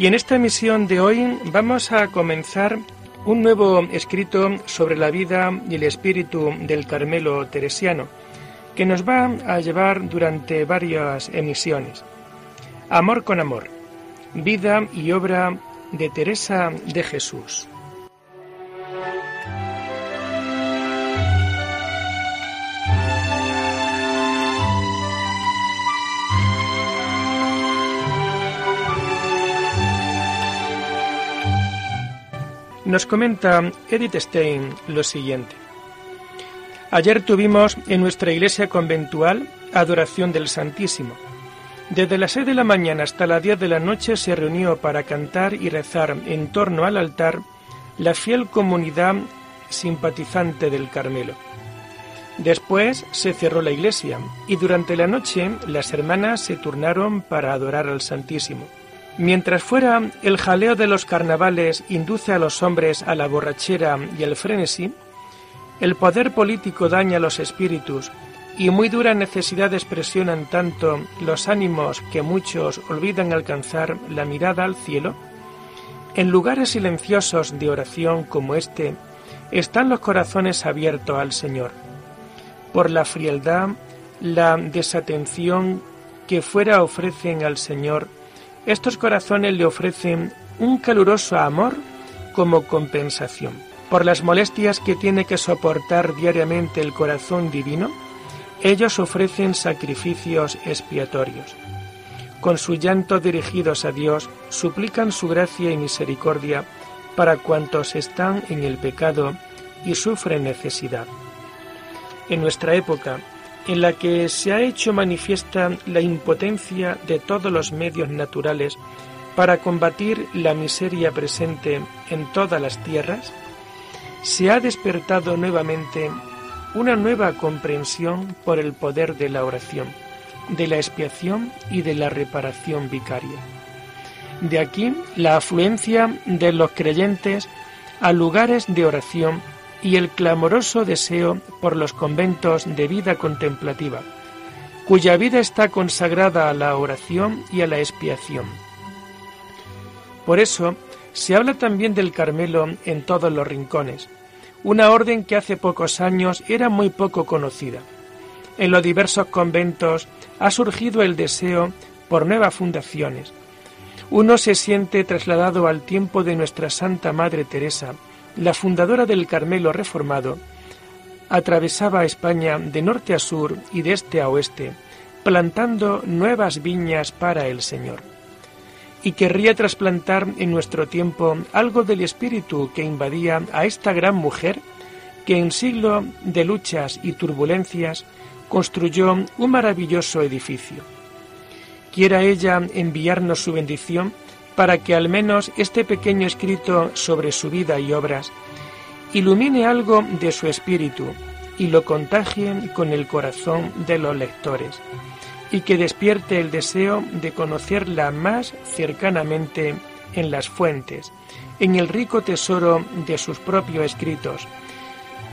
Y en esta emisión de hoy vamos a comenzar un nuevo escrito sobre la vida y el espíritu del Carmelo teresiano, que nos va a llevar durante varias emisiones. Amor con amor, vida y obra de Teresa de Jesús. Nos comenta Edith Stein lo siguiente. Ayer tuvimos en nuestra iglesia conventual adoración del Santísimo. Desde las seis de la mañana hasta las diez de la noche se reunió para cantar y rezar en torno al altar la fiel comunidad simpatizante del Carmelo. Después se cerró la iglesia y durante la noche las hermanas se turnaron para adorar al Santísimo. Mientras fuera el jaleo de los carnavales induce a los hombres a la borrachera y al frenesí, el poder político daña los espíritus y muy duras necesidades presionan tanto los ánimos que muchos olvidan alcanzar la mirada al cielo. En lugares silenciosos de oración como este están los corazones abiertos al Señor. Por la frialdad, la desatención que fuera ofrecen al Señor, estos corazones le ofrecen un caluroso amor como compensación. Por las molestias que tiene que soportar diariamente el corazón divino, ellos ofrecen sacrificios expiatorios. Con su llanto dirigidos a Dios, suplican su gracia y misericordia para cuantos están en el pecado y sufren necesidad. En nuestra época, en la que se ha hecho manifiesta la impotencia de todos los medios naturales para combatir la miseria presente en todas las tierras, se ha despertado nuevamente una nueva comprensión por el poder de la oración, de la expiación y de la reparación vicaria. De aquí la afluencia de los creyentes a lugares de oración y el clamoroso deseo por los conventos de vida contemplativa, cuya vida está consagrada a la oración y a la expiación. Por eso, se habla también del Carmelo en todos los rincones, una orden que hace pocos años era muy poco conocida. En los diversos conventos ha surgido el deseo por nuevas fundaciones. Uno se siente trasladado al tiempo de nuestra Santa Madre Teresa, la fundadora del Carmelo reformado, atravesaba España de norte a sur y de este a oeste, plantando nuevas viñas para el Señor. Y querría trasplantar en nuestro tiempo algo del espíritu que invadía a esta gran mujer que en siglo de luchas y turbulencias construyó un maravilloso edificio. Quiera ella enviarnos su bendición para que al menos este pequeño escrito sobre su vida y obras ilumine algo de su espíritu y lo contagie con el corazón de los lectores, y que despierte el deseo de conocerla más cercanamente en las fuentes, en el rico tesoro de sus propios escritos,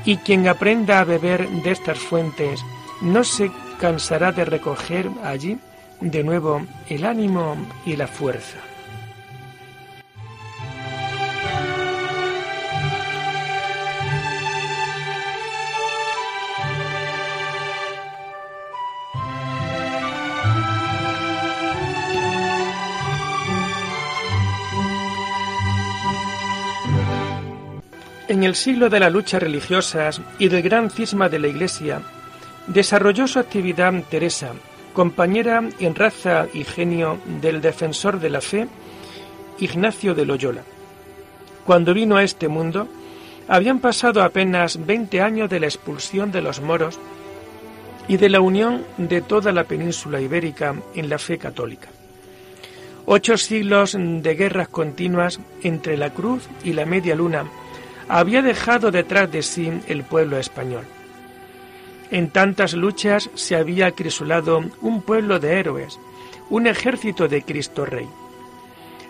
y quien aprenda a beber de estas fuentes no se cansará de recoger allí de nuevo el ánimo y la fuerza. En el siglo de las luchas religiosas y del gran cisma de la Iglesia, desarrolló su actividad Teresa, compañera en raza y genio del defensor de la fe, Ignacio de Loyola. Cuando vino a este mundo, habían pasado apenas 20 años de la expulsión de los moros y de la unión de toda la península ibérica en la fe católica. Ocho siglos de guerras continuas entre la cruz y la media luna había dejado detrás de sí el pueblo español. En tantas luchas se había crisolado un pueblo de héroes, un ejército de Cristo Rey.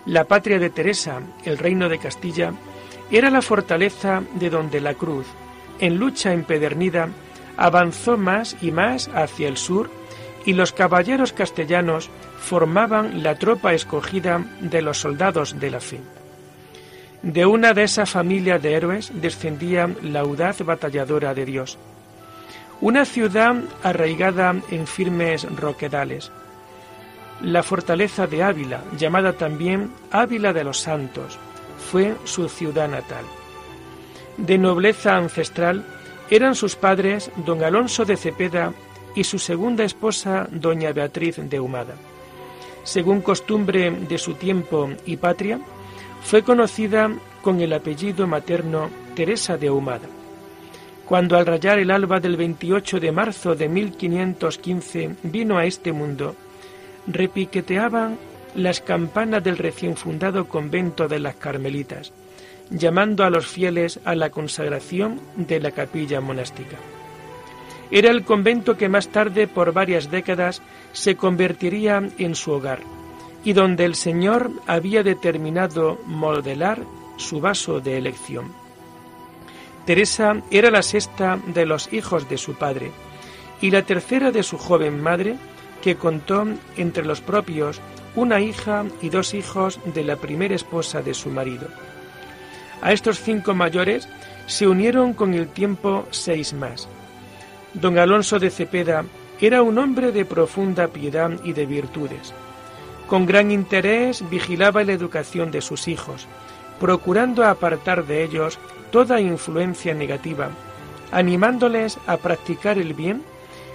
La patria de Teresa, el reino de Castilla, era la fortaleza de donde la cruz, en lucha empedernida, avanzó más y más hacia el sur y los caballeros castellanos formaban la tropa escogida de los soldados de la fe. De una de esas familias de héroes descendía la audaz batalladora de Dios. Una ciudad arraigada en firmes roquedales. La fortaleza de Ávila, llamada también Ávila de los Santos, fue su ciudad natal. De nobleza ancestral eran sus padres don Alonso de Cepeda y su segunda esposa doña Beatriz de Humada. Según costumbre de su tiempo y patria, fue conocida con el apellido materno Teresa de Humada. Cuando al rayar el alba del 28 de marzo de 1515 vino a este mundo, repiqueteaban las campanas del recién fundado convento de las Carmelitas, llamando a los fieles a la consagración de la capilla monástica. Era el convento que más tarde, por varias décadas, se convertiría en su hogar y donde el Señor había determinado modelar su vaso de elección. Teresa era la sexta de los hijos de su padre y la tercera de su joven madre, que contó entre los propios una hija y dos hijos de la primera esposa de su marido. A estos cinco mayores se unieron con el tiempo seis más. Don Alonso de Cepeda era un hombre de profunda piedad y de virtudes. Con gran interés vigilaba la educación de sus hijos, procurando apartar de ellos toda influencia negativa, animándoles a practicar el bien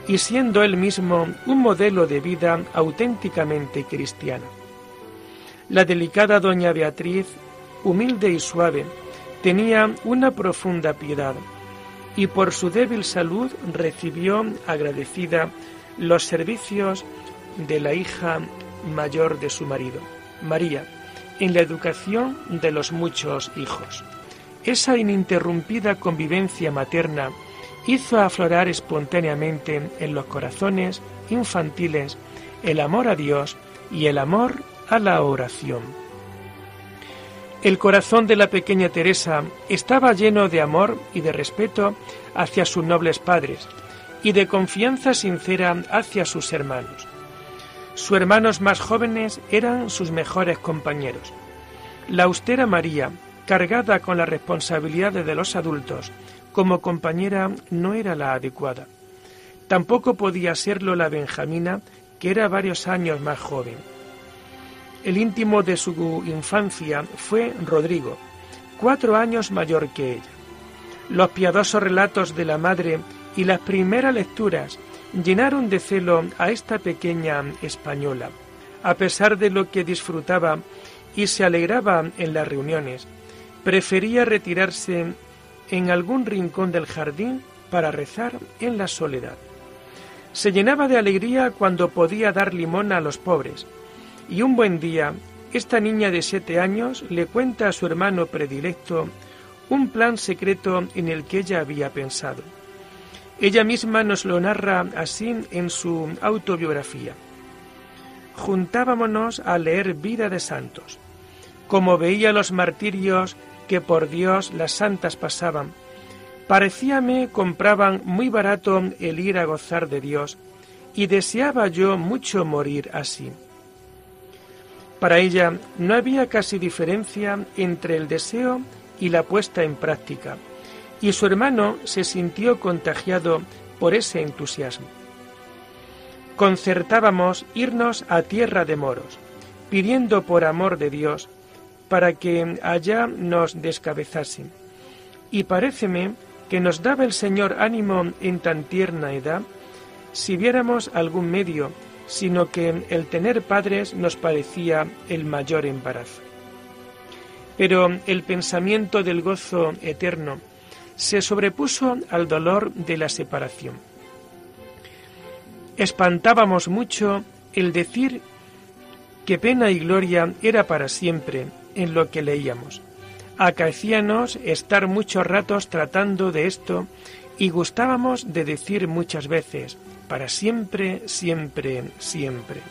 y siendo él mismo un modelo de vida auténticamente cristiano. La delicada doña Beatriz, humilde y suave, tenía una profunda piedad y por su débil salud recibió agradecida los servicios de la hija mayor de su marido, María, en la educación de los muchos hijos. Esa ininterrumpida convivencia materna hizo aflorar espontáneamente en los corazones infantiles el amor a Dios y el amor a la oración. El corazón de la pequeña Teresa estaba lleno de amor y de respeto hacia sus nobles padres y de confianza sincera hacia sus hermanos. Sus hermanos más jóvenes eran sus mejores compañeros. La austera María, cargada con las responsabilidades de los adultos, como compañera no era la adecuada. Tampoco podía serlo la Benjamina, que era varios años más joven. El íntimo de su infancia fue Rodrigo, cuatro años mayor que ella. Los piadosos relatos de la madre y las primeras lecturas llenaron de celo a esta pequeña española. A pesar de lo que disfrutaba y se alegraba en las reuniones, prefería retirarse en algún rincón del jardín para rezar en la soledad. Se llenaba de alegría cuando podía dar limón a los pobres, y un buen día esta niña de siete años le cuenta a su hermano predilecto un plan secreto en el que ella había pensado. Ella misma nos lo narra así en su autobiografía. Juntábamos a leer Vida de Santos. Como veía los martirios que por Dios las santas pasaban. Parecíame compraban muy barato el ir a gozar de Dios, y deseaba yo mucho morir así. Para ella no había casi diferencia entre el deseo y la puesta en práctica, y su hermano se sintió contagiado por ese entusiasmo. Concertábamos irnos a tierra de moros, pidiendo por amor de Dios para que allá nos descabezasen. Y paréceme que nos daba el Señor ánimo en tan tierna edad, si viéramos algún medio, sino que el tener padres nos parecía el mayor embarazo. Pero el pensamiento del gozo eterno se sobrepuso al dolor de la separación. Espantábamos mucho el decir que pena y gloria era para siempre en lo que leíamos. Acaecíanos estar muchos ratos tratando de esto y gustábamos de decir muchas veces, para siempre, siempre, siempre.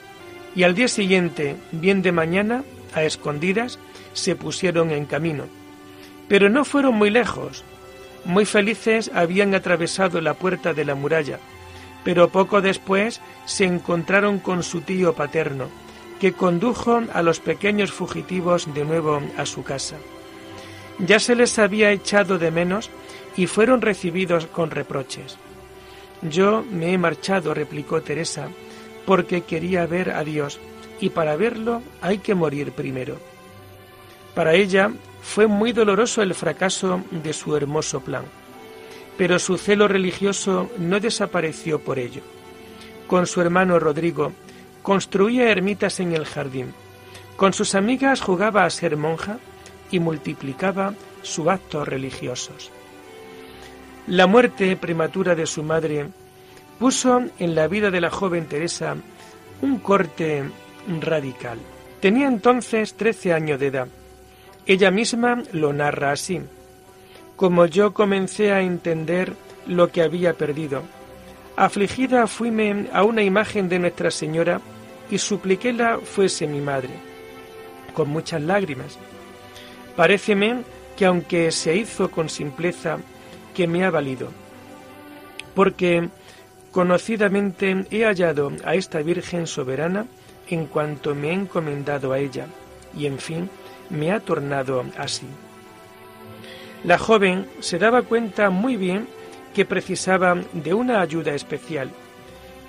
Y al día siguiente, bien de mañana, a escondidas, se pusieron en camino. Pero no fueron muy lejos. Muy felices habían atravesado la puerta de la muralla, pero poco después se encontraron con su tío paterno, que condujo a los pequeños fugitivos de nuevo a su casa. Ya se les había echado de menos y fueron recibidos con reproches. Yo me he marchado, replicó Teresa, porque quería ver a Dios, y para verlo hay que morir primero. Para ella fue muy doloroso el fracaso de su hermoso plan, pero su celo religioso no desapareció por ello. Con su hermano Rodrigo construía ermitas en el jardín, con sus amigas jugaba a ser monja y multiplicaba sus actos religiosos. La muerte prematura de su madre puso en la vida de la joven Teresa un corte radical. Tenía entonces trece años de edad. Ella misma lo narra así. Como yo comencé a entender lo que había perdido, afligida fuime a una imagen de Nuestra Señora y supliquéla fuese mi madre, con muchas lágrimas. Paréceme que aunque se hizo con simpleza, que me ha valido, porque conocidamente he hallado a esta Virgen soberana en cuanto me he encomendado a ella, y en fin me ha tornado así. La joven se daba cuenta muy bien que precisaba de una ayuda especial,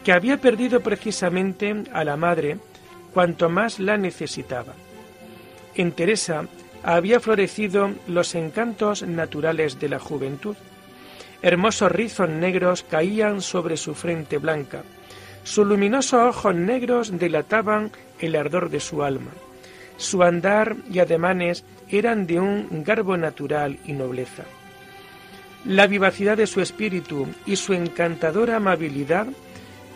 que había perdido precisamente a la madre cuanto más la necesitaba. En Teresa había florecido los encantos naturales de la juventud, Hermosos rizos negros caían sobre su frente blanca. Sus luminosos ojos negros delataban el ardor de su alma. Su andar y ademanes eran de un garbo natural y nobleza. La vivacidad de su espíritu y su encantadora amabilidad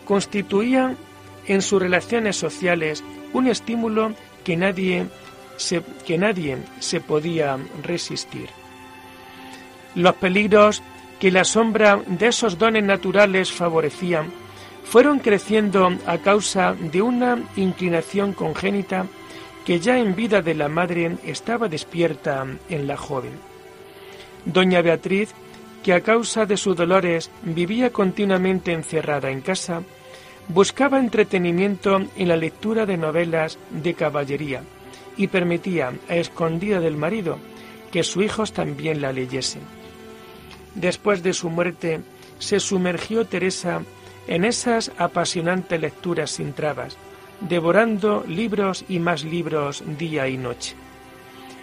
constituían en sus relaciones sociales un estímulo que nadie se, que nadie se podía resistir. Los peligros que la sombra de esos dones naturales favorecían, fueron creciendo a causa de una inclinación congénita que ya en vida de la madre estaba despierta en la joven. Doña Beatriz, que a causa de sus dolores vivía continuamente encerrada en casa, buscaba entretenimiento en la lectura de novelas de caballería y permitía, a escondida del marido, que sus hijos también la leyesen. Después de su muerte, se sumergió Teresa en esas apasionantes lecturas sin trabas, devorando libros y más libros día y noche.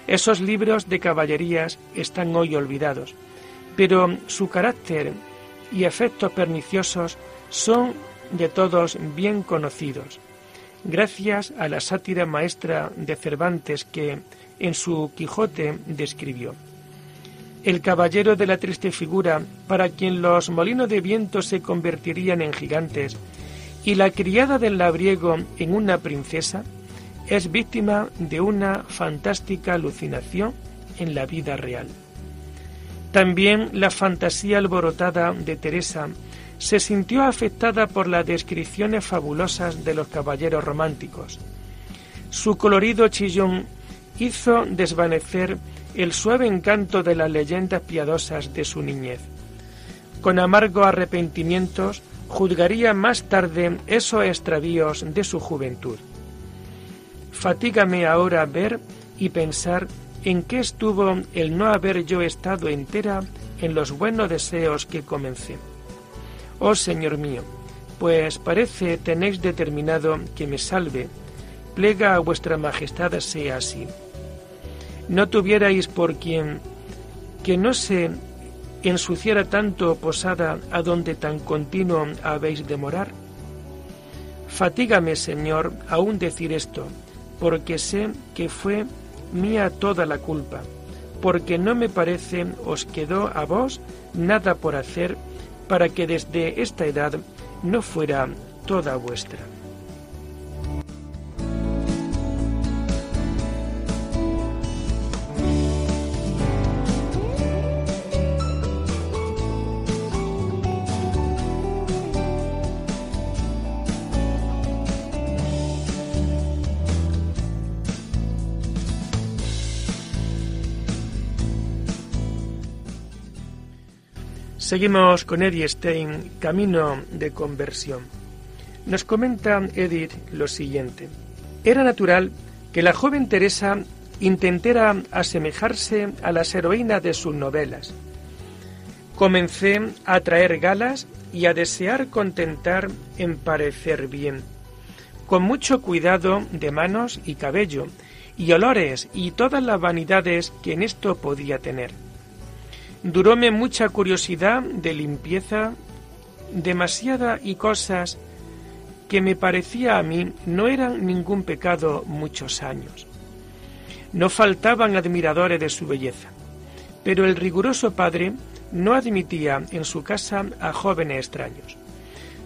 Esos libros de caballerías están hoy olvidados, pero su carácter y efectos perniciosos son de todos bien conocidos, gracias a la sátira maestra de Cervantes que en su Quijote describió el caballero de la triste figura, para quien los molinos de viento se convertirían en gigantes, y la criada del labriego en una princesa, es víctima de una fantástica alucinación en la vida real. También la fantasía alborotada de Teresa se sintió afectada por las descripciones fabulosas de los caballeros románticos. Su colorido chillón hizo desvanecer el suave encanto de las leyendas piadosas de su niñez. Con amargo arrepentimientos juzgaría más tarde esos extravíos de su juventud. Fatígame ahora ver y pensar en qué estuvo el no haber yo estado entera en los buenos deseos que comencé. Oh Señor mío, pues parece tenéis determinado que me salve, plega a vuestra majestad sea así no tuvierais por quien que no se ensuciara tanto posada a donde tan continuo habéis de morar? Fatígame, Señor, aún decir esto, porque sé que fue mía toda la culpa, porque no me parece os quedó a vos nada por hacer para que desde esta edad no fuera toda vuestra. Seguimos con Eddie Stein, Camino de Conversión. Nos comenta Edith lo siguiente. Era natural que la joven Teresa intentara asemejarse a las heroínas de sus novelas. Comencé a traer galas y a desear contentar en parecer bien, con mucho cuidado de manos y cabello, y olores y todas las vanidades que en esto podía tener. Duróme mucha curiosidad de limpieza, demasiada y cosas que me parecía a mí no eran ningún pecado muchos años. No faltaban admiradores de su belleza, pero el riguroso padre no admitía en su casa a jóvenes extraños.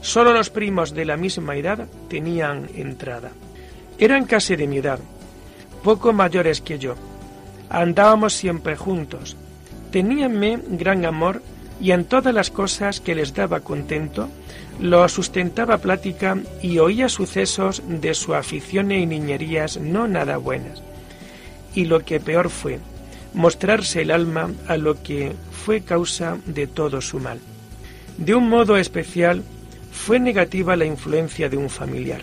Solo los primos de la misma edad tenían entrada. Eran casi de mi edad, poco mayores que yo. Andábamos siempre juntos, Teníanme gran amor y en todas las cosas que les daba contento, lo sustentaba plática y oía sucesos de su afición y niñerías no nada buenas. Y lo que peor fue, mostrarse el alma a lo que fue causa de todo su mal. De un modo especial, fue negativa la influencia de un familiar.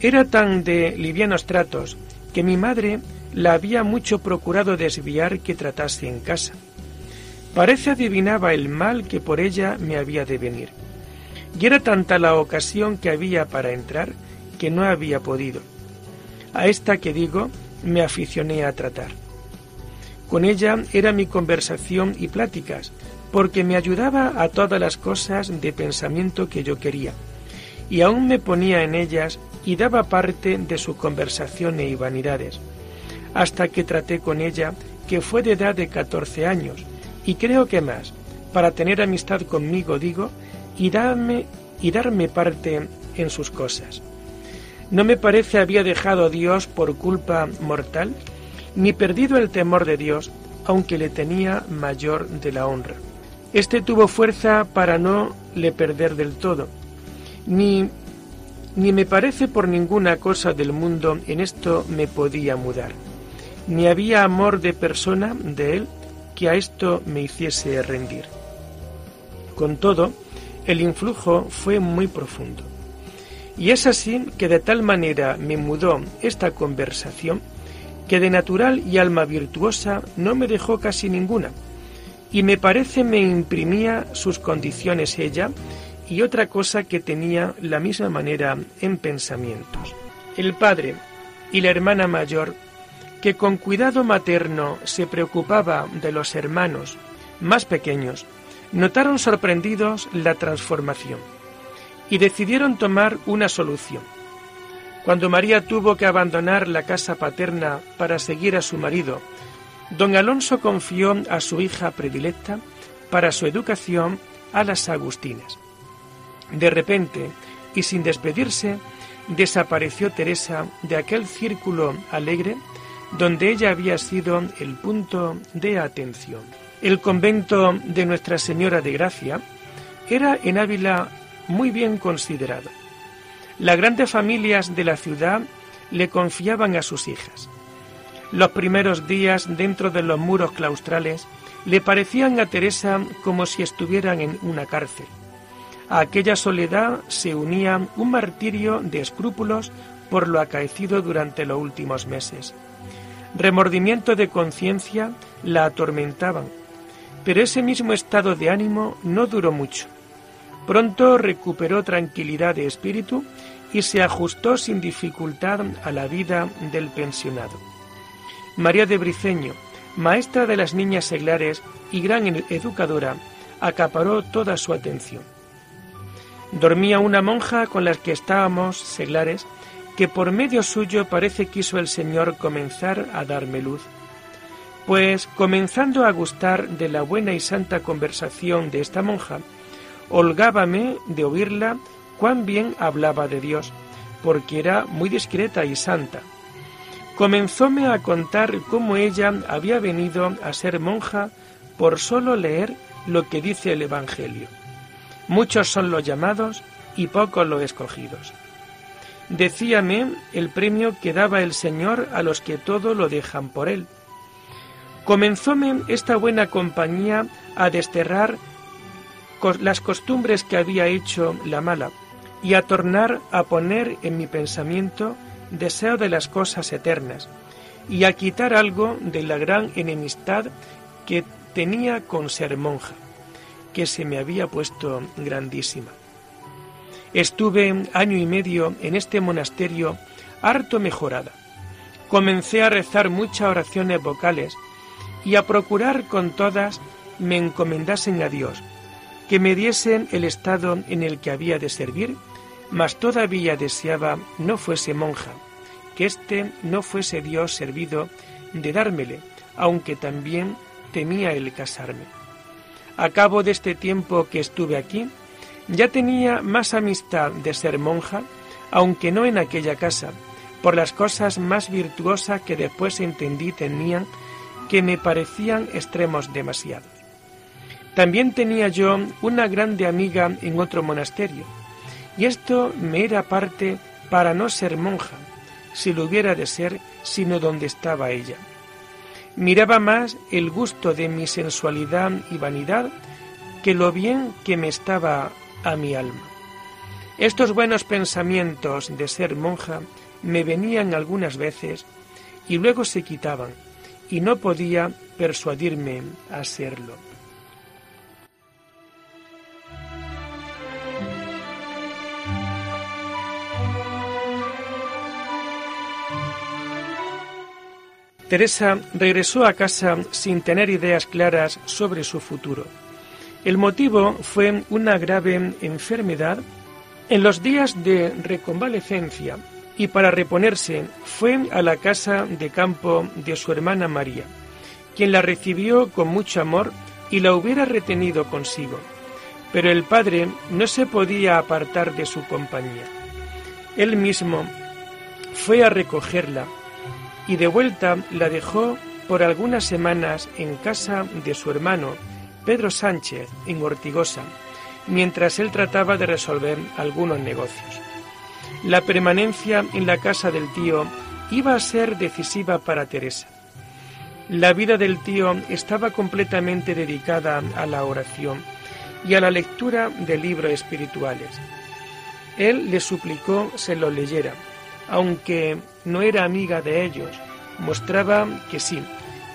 Era tan de livianos tratos que mi madre la había mucho procurado desviar que tratase en casa. Parece adivinaba el mal que por ella me había de venir. Y era tanta la ocasión que había para entrar que no había podido. A esta que digo me aficioné a tratar. Con ella era mi conversación y pláticas, porque me ayudaba a todas las cosas de pensamiento que yo quería, y aún me ponía en ellas y daba parte de su conversación y vanidades hasta que traté con ella, que fue de edad de 14 años, y creo que más, para tener amistad conmigo, digo, y darme, y darme parte en sus cosas. ¿No me parece había dejado a Dios por culpa mortal, ni perdido el temor de Dios, aunque le tenía mayor de la honra? Este tuvo fuerza para no le perder del todo, ni, ni me parece por ninguna cosa del mundo en esto me podía mudar ni había amor de persona de él que a esto me hiciese rendir. Con todo, el influjo fue muy profundo. Y es así que de tal manera me mudó esta conversación que de natural y alma virtuosa no me dejó casi ninguna, y me parece me imprimía sus condiciones ella y otra cosa que tenía la misma manera en pensamientos. El padre y la hermana mayor que con cuidado materno se preocupaba de los hermanos más pequeños, notaron sorprendidos la transformación y decidieron tomar una solución. Cuando María tuvo que abandonar la casa paterna para seguir a su marido, don Alonso confió a su hija predilecta para su educación a las Agustinas. De repente, y sin despedirse, desapareció Teresa de aquel círculo alegre donde ella había sido el punto de atención. El convento de Nuestra Señora de Gracia era en Ávila muy bien considerado. Las grandes familias de la ciudad le confiaban a sus hijas. Los primeros días dentro de los muros claustrales le parecían a Teresa como si estuvieran en una cárcel. A aquella soledad se unía un martirio de escrúpulos por lo acaecido durante los últimos meses remordimiento de conciencia la atormentaban, pero ese mismo estado de ánimo no duró mucho. Pronto recuperó tranquilidad de espíritu y se ajustó sin dificultad a la vida del pensionado. María de Briceño, maestra de las niñas seglares y gran educadora, acaparó toda su atención. Dormía una monja con las que estábamos seglares que por medio suyo parece quiso el Señor comenzar a darme luz. Pues comenzando a gustar de la buena y santa conversación de esta monja, holgábame de oírla cuán bien hablaba de Dios, porque era muy discreta y santa. Comenzóme a contar cómo ella había venido a ser monja por solo leer lo que dice el Evangelio. Muchos son los llamados y pocos los escogidos. Decíame el premio que daba el Señor a los que todo lo dejan por Él. Comenzóme esta buena compañía a desterrar las costumbres que había hecho la mala y a tornar a poner en mi pensamiento deseo de las cosas eternas y a quitar algo de la gran enemistad que tenía con ser monja, que se me había puesto grandísima. Estuve año y medio en este monasterio harto mejorada. Comencé a rezar muchas oraciones vocales y a procurar con todas me encomendasen a Dios, que me diesen el estado en el que había de servir, mas todavía deseaba no fuese monja, que éste no fuese Dios servido de dármele, aunque también temía el casarme. A cabo de este tiempo que estuve aquí, ya tenía más amistad de ser monja, aunque no en aquella casa, por las cosas más virtuosas que después entendí tenían que me parecían extremos demasiados. También tenía yo una grande amiga en otro monasterio, y esto me era parte para no ser monja, si lo hubiera de ser, sino donde estaba ella. Miraba más el gusto de mi sensualidad y vanidad que lo bien que me estaba a mi alma. Estos buenos pensamientos de ser monja me venían algunas veces y luego se quitaban, y no podía persuadirme a serlo. Teresa regresó a casa sin tener ideas claras sobre su futuro. El motivo fue una grave enfermedad en los días de reconvalecencia y para reponerse fue a la casa de campo de su hermana María, quien la recibió con mucho amor y la hubiera retenido consigo. Pero el padre no se podía apartar de su compañía. Él mismo fue a recogerla y de vuelta la dejó por algunas semanas en casa de su hermano Pedro Sánchez en Ortigosa, mientras él trataba de resolver algunos negocios. La permanencia en la casa del tío iba a ser decisiva para Teresa. La vida del tío estaba completamente dedicada a la oración y a la lectura de libros espirituales. Él le suplicó se lo leyera, aunque no era amiga de ellos, mostraba que sí,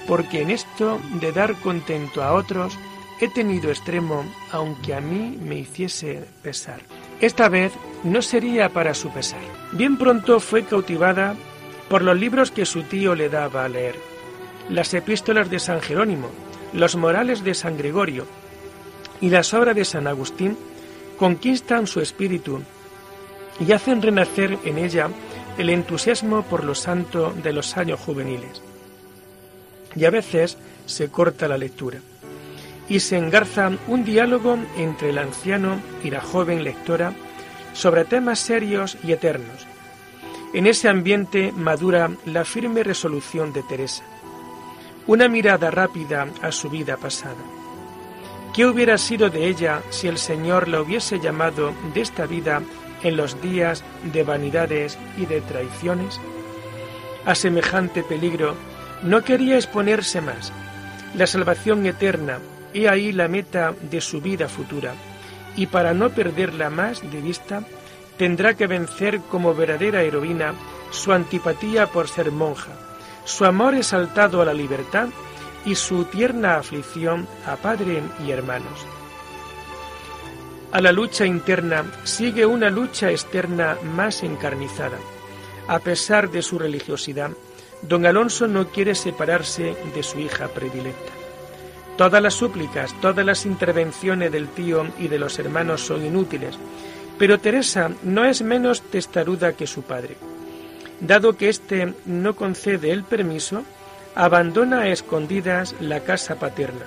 porque en esto de dar contento a otros he tenido extremo, aunque a mí me hiciese pesar. Esta vez no sería para su pesar. Bien pronto fue cautivada por los libros que su tío le daba a leer. Las epístolas de San Jerónimo, los morales de San Gregorio y las obras de San Agustín conquistan su espíritu y hacen renacer en ella el entusiasmo por lo santo de los años juveniles. Y a veces se corta la lectura y se engarza un diálogo entre el anciano y la joven lectora sobre temas serios y eternos. En ese ambiente madura la firme resolución de Teresa, una mirada rápida a su vida pasada. ¿Qué hubiera sido de ella si el Señor la hubiese llamado de esta vida en los días de vanidades y de traiciones? A semejante peligro no quería exponerse más. La salvación eterna, he ahí la meta de su vida futura, y para no perderla más de vista, tendrá que vencer como verdadera heroína su antipatía por ser monja, su amor exaltado a la libertad y su tierna aflicción a padre y hermanos. A la lucha interna sigue una lucha externa más encarnizada. A pesar de su religiosidad, don Alonso no quiere separarse de su hija predilecta. Todas las súplicas, todas las intervenciones del tío y de los hermanos son inútiles, pero Teresa no es menos testaruda que su padre. Dado que éste no concede el permiso, abandona a escondidas la casa paterna.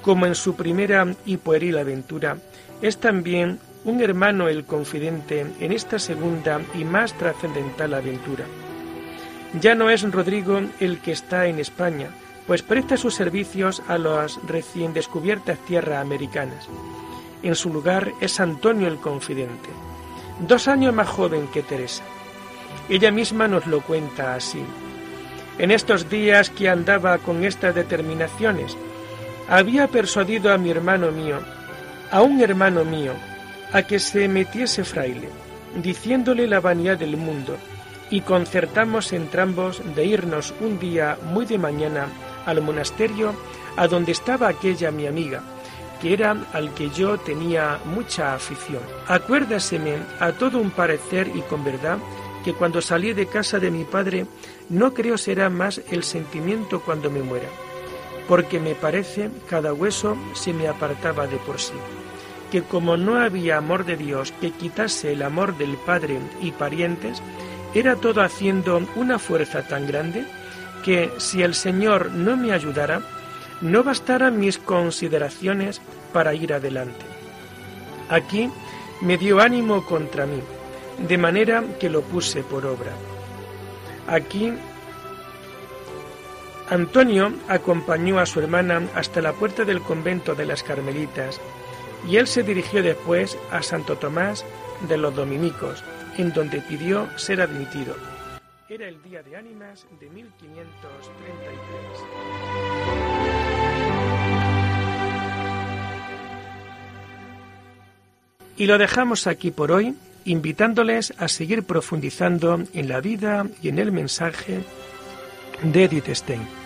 Como en su primera y pueril aventura, es también un hermano el confidente en esta segunda y más trascendental aventura. Ya no es Rodrigo el que está en España, pues presta sus servicios a las recién descubiertas tierras americanas. En su lugar es Antonio el confidente, dos años más joven que Teresa. Ella misma nos lo cuenta así. En estos días que andaba con estas determinaciones, había persuadido a mi hermano mío a un hermano mío a que se metiese fraile, diciéndole la vanidad del mundo, y concertamos entrambos de irnos un día muy de mañana al monasterio a donde estaba aquella mi amiga, que era al que yo tenía mucha afición. Acuérdaseme a todo un parecer y con verdad que cuando salí de casa de mi padre no creo será más el sentimiento cuando me muera, porque me parece cada hueso se me apartaba de por sí, que como no había amor de Dios que quitase el amor del Padre y parientes, era todo haciendo una fuerza tan grande que si el Señor no me ayudara, no bastaran mis consideraciones para ir adelante. Aquí me dio ánimo contra mí, de manera que lo puse por obra. Aquí Antonio acompañó a su hermana hasta la puerta del convento de las Carmelitas y él se dirigió después a Santo Tomás de los Dominicos, en donde pidió ser admitido. Era el día de ánimas de 1533. Y lo dejamos aquí por hoy, invitándoles a seguir profundizando en la vida y en el mensaje de Edith Stein.